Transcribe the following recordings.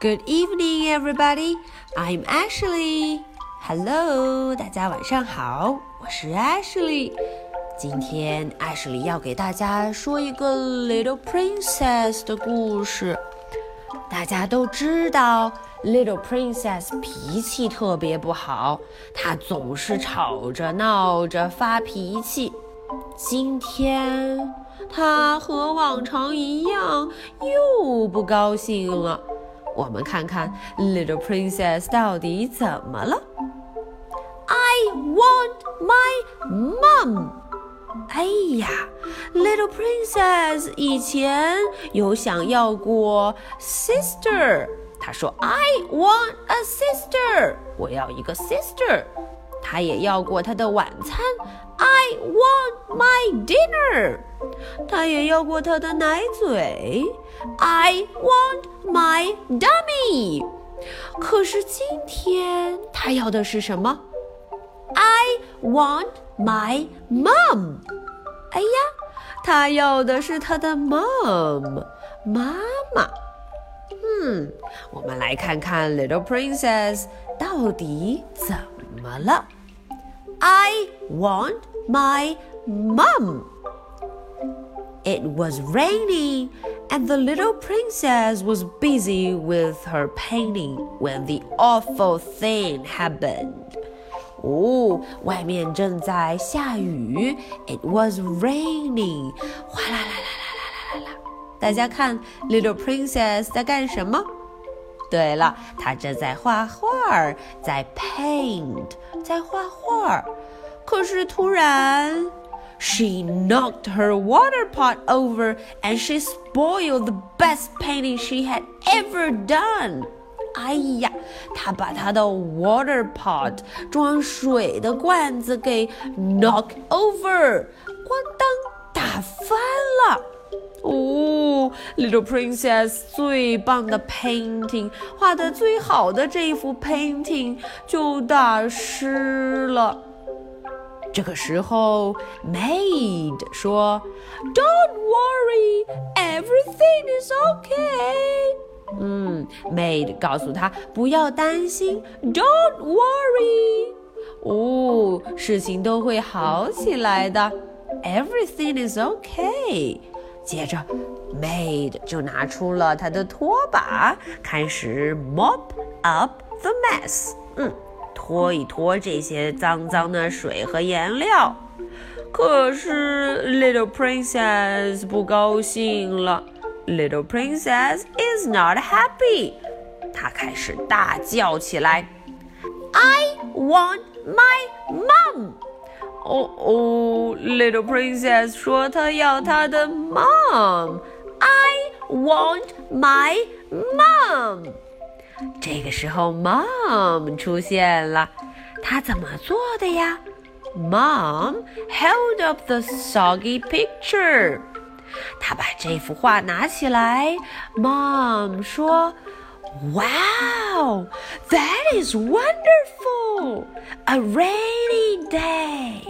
Good evening, everybody. I'm Ashley. Hello，大家晚上好，我是 Ashley。今天 Ashley 要给大家说一个 Little Princess 的故事。大家都知道，Little Princess 脾气特别不好，她总是吵着闹着发脾气。今天她和往常一样，又不高兴了。我们看看 Little Princess 到底怎么了？I want my mom。哎呀，Little Princess 以前有想要过 sister。她说：“I want a sister。我要一个 sister。”她也要过她的晚餐。I want my dinner。他也要过他的奶嘴。I want my dummy。可是今天他要的是什么？I want my mom。哎呀，他要的是他的 mom，妈妈。嗯，我们来看看 Little Princess 到底怎么了。I want my mom. It was raining, and the little princess was busy with her painting when the awful thing happened. Oh, 外面正在下雨，It was raining，哗啦啦啦啦啦啦啦！大家看，Little Princess 在干什么？对了，她正在画画，在 paint，在画画。可是突然。，she knocked her water pot over and she spoiled the best painting she had ever done. 哎呀，她把她的 water pot 装水的罐子给 knock over，咣当打翻了。哦，Little Princess 最棒的 painting 画的最好的这一幅 painting 就打湿了。 这个时候，Maid 说：“Don't worry, everything is okay。”嗯，Maid 告诉他不要担心，Don't worry。哦，事情都会好起来的，Everything is okay。接着，Maid 就拿出了他的拖把，开始 mop up the mess。嗯。 拖一拖这些脏脏的水和颜料，可是 Little Princess 不高兴了。Little Princess is not happy。她开始大叫起来：“I want my mom！” 哦哦，Little Princess 说她要她的 mom。I want my mom。这个时候，Mom 出现了，她怎么做的呀？Mom held up the soggy picture。她把这幅画拿起来，Mom 说：“Wow, that is wonderful! A rainy day.”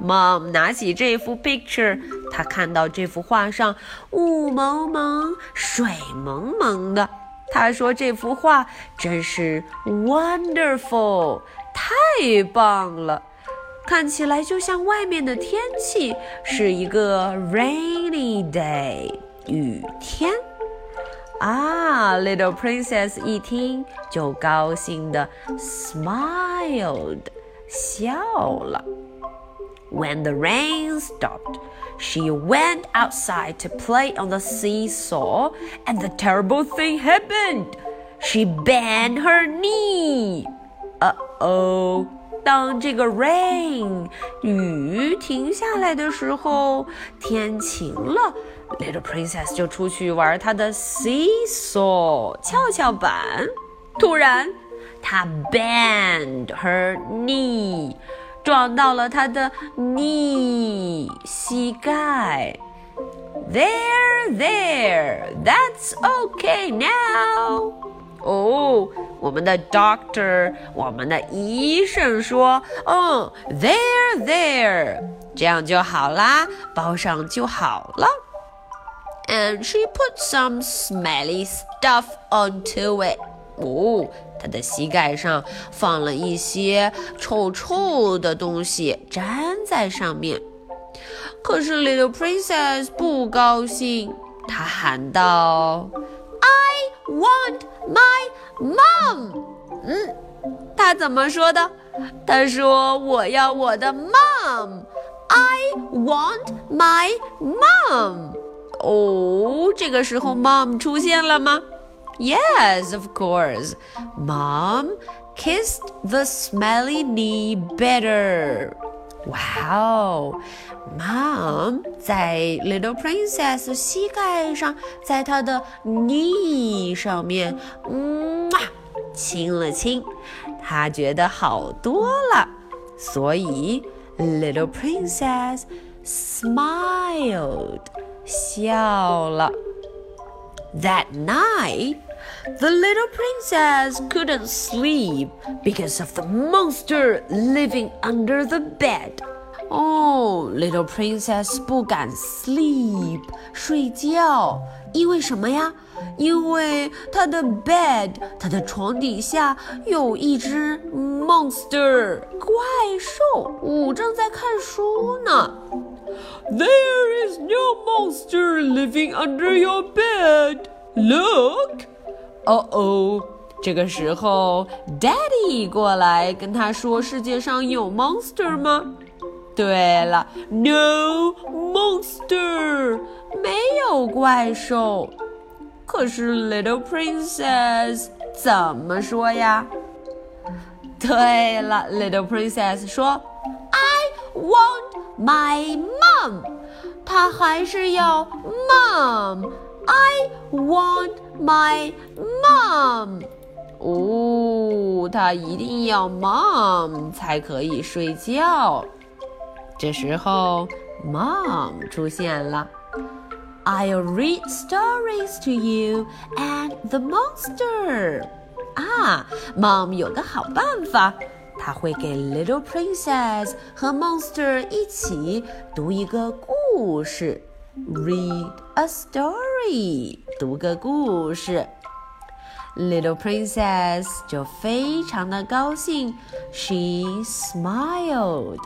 Mom 拿起这幅 picture，她看到这幅画上雾蒙蒙、水蒙蒙的。他说：“这幅画真是 wonderful，太棒了，看起来就像外面的天气是一个 rainy day，雨天。”啊，Little Princess 一听就高兴的 smiled，笑了。When the rain stopped, she went outside to play on the seesaw, and the terrible thing happened. She bent her knee. Uh oh. 当这个 rain 雨停下来的时候，天晴了，Little Princess 就出去玩她的 seesaw 跷跷板。突然，她 bend her knee。撞到了他的 knee 膝盖。There, there, that's okay now. 哦，我们的 doctor，我们的医生说，嗯，there, there，这样就好啦，包上就好了。 and she put some smelly stuff onto it. 哦，她的膝盖上放了一些臭臭的东西，粘在上面。 可是 Little Princess 不高兴，她喊道：“I want my mom。”嗯，她怎么说的？她说：“我要我的 mom。” I want my mom。哦，这个时候 mom 出现了吗？Yes, of course. Mom kissed the smelly knee better. Wow, Mom 在 Little Princess 膝盖上，在她的 knee 上面，嗯啊，亲了亲，她觉得好多了，所以。Little princess smiled. 笑了。That night, the little princess couldn't sleep because of the monster living under the bed. 哦，Little Princess 不敢 sleep 睡觉，因为什么呀？因为她的 bed 她的床底下有一只 monster 怪兽，我正在看书呢。There is no monster living under your bed. Look. 哦哦，这个时候，Daddy 过来跟他说：“世界上有 monster 吗？” 对了，No monster，没有怪兽。可是 Little Princess 怎么说呀？对了，Little Princess 说：“I want my mom。”她还是要 mom。I want my mom。哦，她一定要 mom 才可以睡觉。 这时候，Mom 出现了。I'll read stories to you and the monster。啊，Mom 有个好办法，她会给 Little Princess 和 Monster 一起读一个故事。Read a story，读个故事。Little Princess 就非常的高兴，She smiled。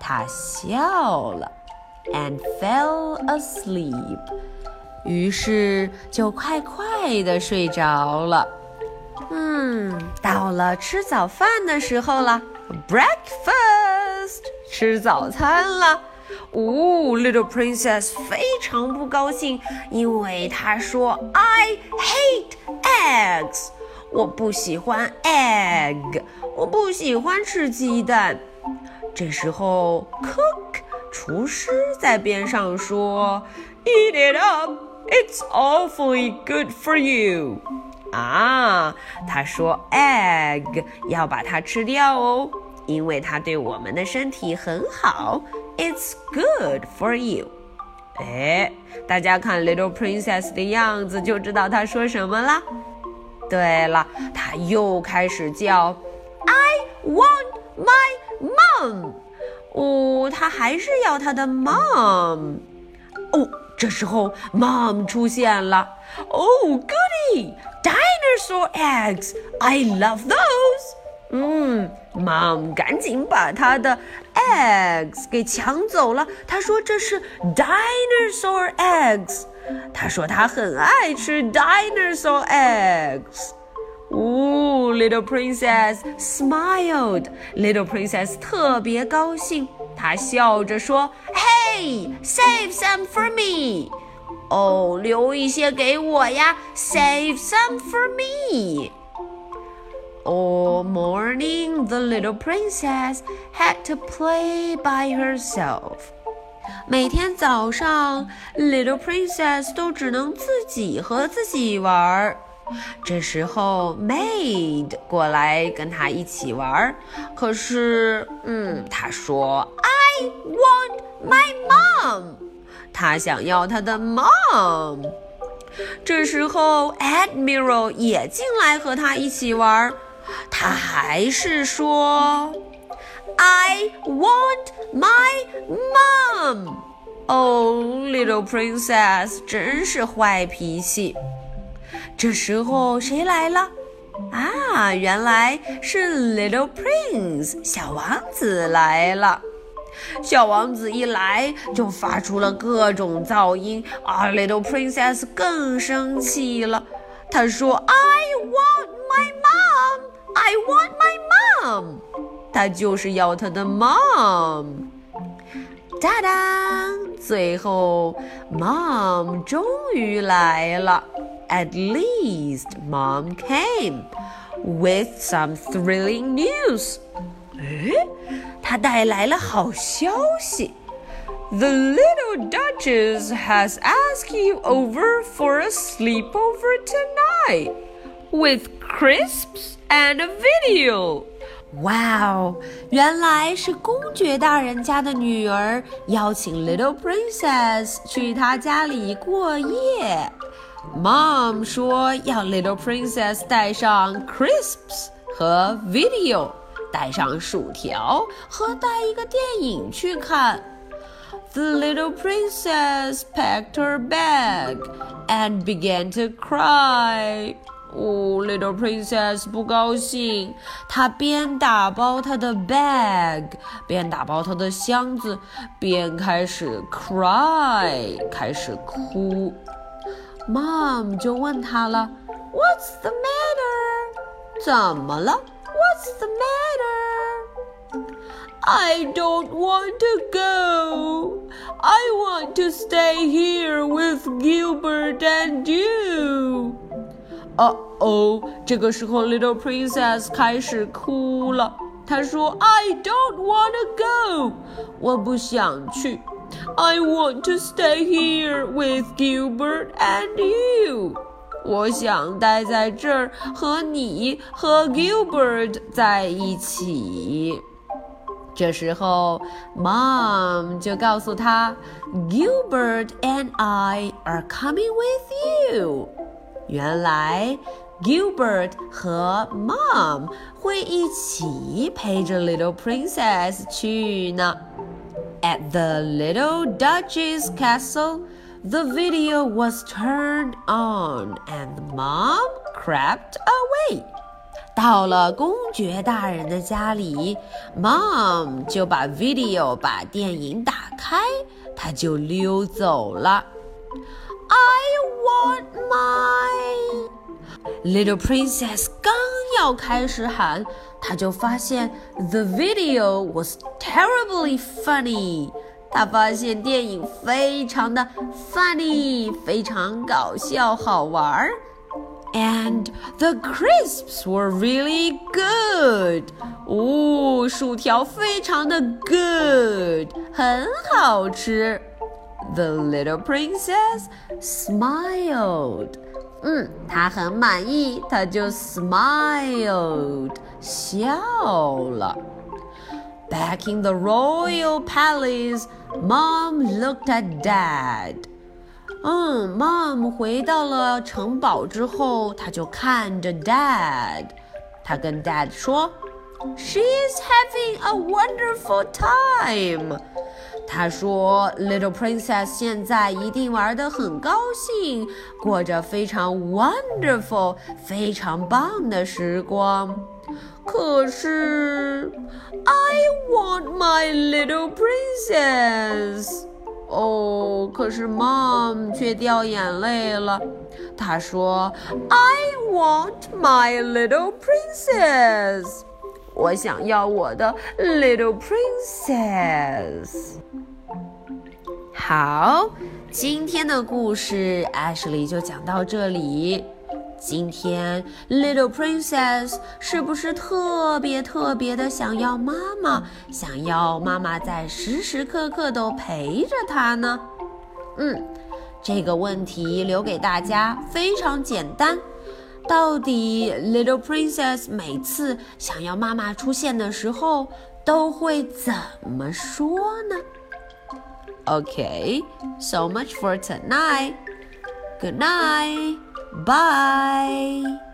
他笑了，and fell asleep，于是就快快的睡着了。嗯，到了吃早饭的时候了，breakfast，吃早餐了。哦，Little Princess 非常不高兴，因为她说：“I hate eggs，我不喜欢 egg，我不喜欢吃鸡蛋。”这时候，Cook 厨师在边上说：“Eat it up, it's awfully good for you。”啊，他说：“egg 要把它吃掉哦，因为它对我们的身体很好。It's good for you。”哎，大家看 Little Princess 的样子就知道他说什么了。对了，他又开始叫：“I want my。” mom，哦，他还是要他的 mom。哦，这时候 mom 出现了。Oh goody! Dinosaur eggs! I love those. 嗯，mom 赶紧把他的 eggs 给抢走了。他说这是 dinosaur eggs。他说他很爱吃 dinosaur eggs。哦，Little Princess smiled. Little Princess 特别高兴，她笑着说：“Hey, save some for me. 哦，留一些给我呀，Save some for me.” All morning, the little princess had to play by herself. 每天早上，Little Princess 都只能自己和自己玩儿。这时候，maid 过来跟他一起玩儿，可是，嗯，他说：“I want my mom。”他想要他的 mom。这时候，admiral 也进来和他一起玩儿，他还是说：“I want my mom。”哦，Little Princess 真是坏脾气。这时候谁来了？啊，原来是 Little Prince 小王子来了。小王子一来就发出了各种噪音啊！Little Princess 更生气了，他说：“I want my mom, I want my mom。”他就是要他的 mom。哒哒，最后 mom 终于来了。At least mom came with some thrilling news. 诶，他带来了好消息。The little Duchess has asked you over for a sleepover tonight with crisps and a video. 哇哦，原来是公爵大人家的女儿邀请 Little Princess 去她家里过夜。 Mom 说要 Little Princess 带上 crisps 和 video。带上薯条和带一个电影去看。The little princess packed her bag and began to cry. 哦，little princess 不高兴，她边打包她的 bag，边打包她的箱子，边开始 cry，开始哭。Mom 就问她了，What's the matter？怎么了？What's the matter? I don't want to go. I want to stay here with Gilbert and you. 哦哦，这个时候，Little Princess 开始哭了。她说：“I don't want to go，我不想去。 I want to stay here with Gilbert and you。”我想待在这儿和你和 Gilbert 在一起。这时候，Mom 就告诉他，Gilbert and I are coming with you。原来，Gilbert 和 Mom 会一起陪着 Little Princess 去呢。 At the little Duchess castle. The video was turned on and mom crept away. 到了公爵大人的家里，mom 就把 video 把电影打开，他就溜走了。I want my little princess 刚要开始喊， 他就发现 the video was terribly funny。他发现电影非常的 funny，非常搞笑好玩儿，and the crisps were really good。哦，薯条非常的 good，很好吃。The little princess smiled。 嗯，她很满意，她就 smiled，笑了。Back in the royal palace, Mom looked at Dad. 嗯，Mom 回到了城堡之后，她就看着 Dad。她跟 Dad 说：“She's having a wonderful time。” 她说：“Little Princess 现在一定玩得很高兴，过着非常 wonderful、非常棒的时光。”可是，I want my little princess。哦，可是 Mom 却掉眼泪了。她说：“I want my little princess。我想要我的 little princess。”好，今天的故事 Ashley 就讲到这里。今天，Little Princess 是不是特别特别的想要妈妈？想要妈妈在时时刻刻都陪着她呢？嗯，这个问题留给大家，非常简单。到底 Little Princess 每次想要妈妈出现的时候，都会怎么说呢？Okay, so much for tonight. Good night. Bye.